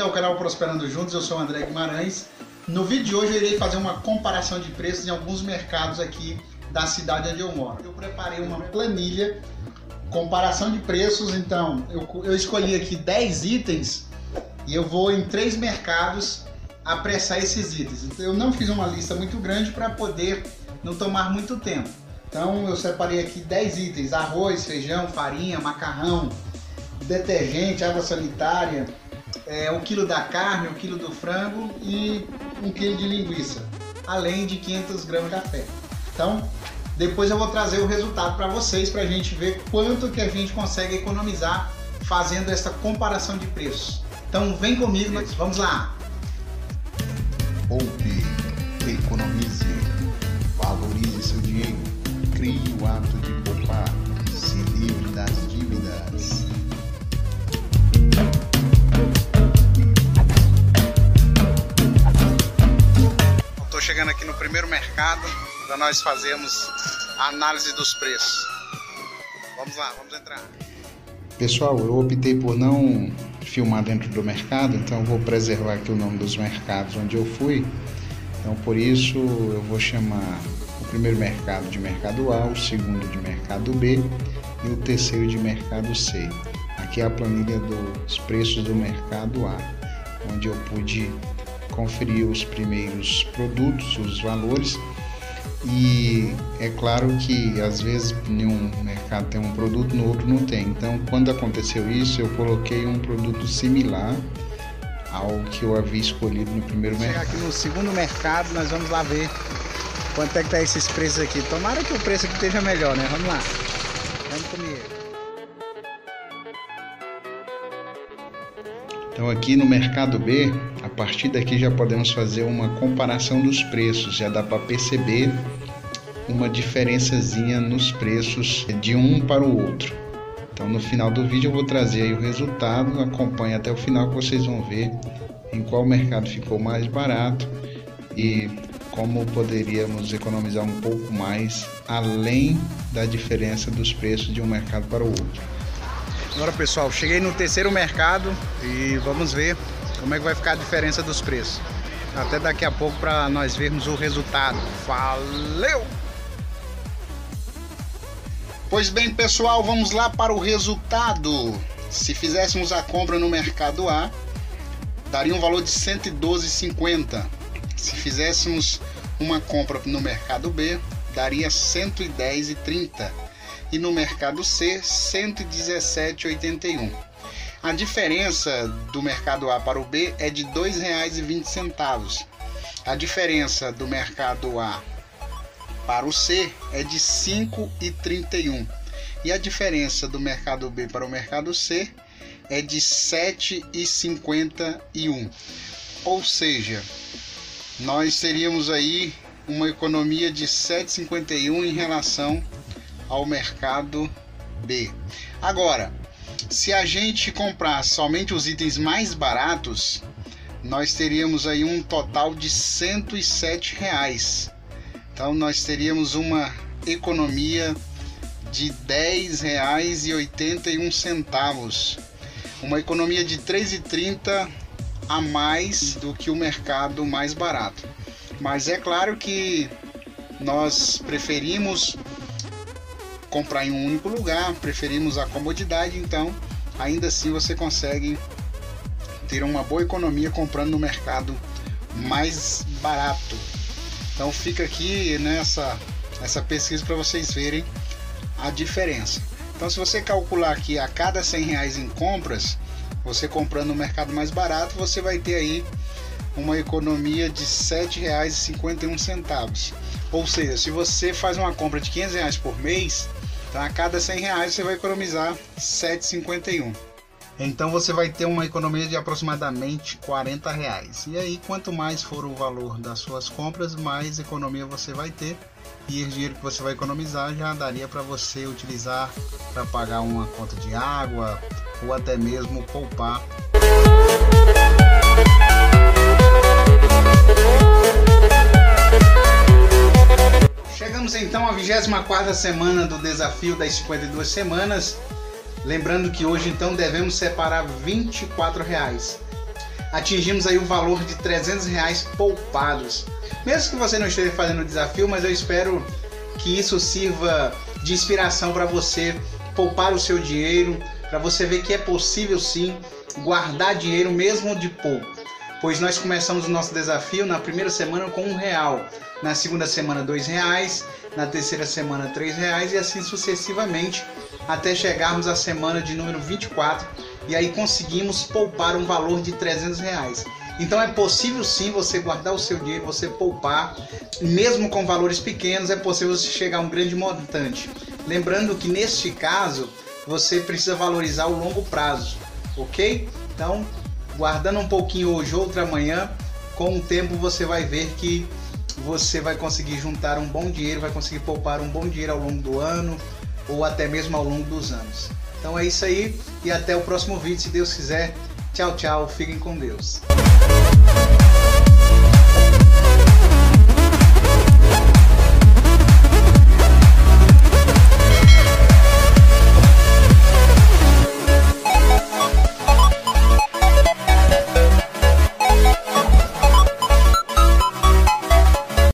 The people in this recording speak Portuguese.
bem-vindo ao canal Prosperando Juntos, eu sou o André Guimarães. No vídeo de hoje eu irei fazer uma comparação de preços em alguns mercados aqui da cidade onde eu moro. Eu preparei uma planilha, comparação de preços, então eu, eu escolhi aqui 10 itens e eu vou em três mercados apressar esses itens. Então eu não fiz uma lista muito grande para poder não tomar muito tempo. Então eu separei aqui 10 itens: arroz, feijão, farinha, macarrão, detergente, água sanitária, é, um quilo da carne, um quilo do frango e um quilo de linguiça, além de 500 gramas de café. Então, depois eu vou trazer o resultado para vocês para a gente ver quanto que a gente consegue economizar fazendo essa comparação de preços. Então, vem comigo, vamos lá. Poupe, economize, valorize seu dinheiro, crie o hábito de chegando aqui no primeiro mercado para nós fazermos a análise dos preços. Vamos lá, vamos entrar. Pessoal, eu optei por não filmar dentro do mercado, então vou preservar aqui o nome dos mercados onde eu fui. Então por isso eu vou chamar o primeiro mercado de mercado A, o segundo de mercado B e o terceiro de mercado C. Aqui é a planilha dos preços do mercado A, onde eu pude conferir os primeiros produtos, os valores e é claro que às vezes em um mercado tem um produto, no outro não tem. Então, quando aconteceu isso, eu coloquei um produto similar ao que eu havia escolhido no primeiro mercado. aqui no segundo mercado, nós vamos lá ver quanto é que tá esses preços aqui. Tomara que o preço aqui esteja melhor, né? Vamos lá. Vamos comigo. Então aqui no mercado B, partir daqui já podemos fazer uma comparação dos preços, já dá para perceber uma diferençazinha nos preços de um para o outro. Então no final do vídeo eu vou trazer aí o resultado, acompanhe até o final que vocês vão ver em qual mercado ficou mais barato e como poderíamos economizar um pouco mais além da diferença dos preços de um mercado para o outro. Agora pessoal, cheguei no terceiro mercado e vamos ver como é que vai ficar a diferença dos preços. Até daqui a pouco para nós vermos o resultado. Valeu! Pois bem pessoal, vamos lá para o resultado. Se fizéssemos a compra no mercado A, daria um valor de 112,50. Se fizéssemos uma compra no mercado B, daria 110,30 e no mercado C 117,81. A diferença do mercado A para o B é de R$ 2,20. A diferença do mercado A para o C é de R$ 5,31. E a diferença do mercado B para o mercado C é de R$ 7,51. Ou seja, nós teríamos aí uma economia de 7,51 em relação ao mercado B. Agora, se a gente comprar somente os itens mais baratos, nós teríamos aí um total de 107 reais. Então nós teríamos uma economia de R$ 10,81, uma economia de R$ 3,30 a mais do que o mercado mais barato. Mas é claro que nós preferimos comprar em um único lugar, preferimos a comodidade, então ainda assim você consegue ter uma boa economia comprando no mercado mais barato. Então fica aqui nessa essa pesquisa para vocês verem a diferença. Então se você calcular aqui a cada 100 reais em compras, você comprando no mercado mais barato, você vai ter aí uma economia de R$ 7,51. Ou seja, se você faz uma compra de 500 reais por mês, então, a cada 100 reais você vai economizar 7,51. Então você vai ter uma economia de aproximadamente 40 reais. E aí, quanto mais for o valor das suas compras, mais economia você vai ter. E o dinheiro que você vai economizar já daria para você utilizar para pagar uma conta de água ou até mesmo poupar. Chegamos então à 24 semana do desafio das 52 semanas. Lembrando que hoje então devemos separar 24 reais. atingimos aí o valor de 300 reais poupados. Mesmo que você não esteja fazendo o desafio, mas eu espero que isso sirva de inspiração para você poupar o seu dinheiro, para você ver que é possível sim guardar dinheiro mesmo de pouco. Pois nós começamos o nosso desafio na primeira semana com um real, na segunda semana dois reais, na terceira semana três reais e assim sucessivamente até chegarmos à semana de número 24 e aí conseguimos poupar um valor de 300 reais. Então é possível sim você guardar o seu dinheiro, você poupar, mesmo com valores pequenos, é possível você chegar a um grande montante. Lembrando que neste caso você precisa valorizar o longo prazo, ok? Então, guardando um pouquinho hoje, outra amanhã, com o tempo você vai ver que você vai conseguir juntar um bom dinheiro, vai conseguir poupar um bom dinheiro ao longo do ano ou até mesmo ao longo dos anos. Então é isso aí e até o próximo vídeo, se Deus quiser. Tchau, tchau, fiquem com Deus.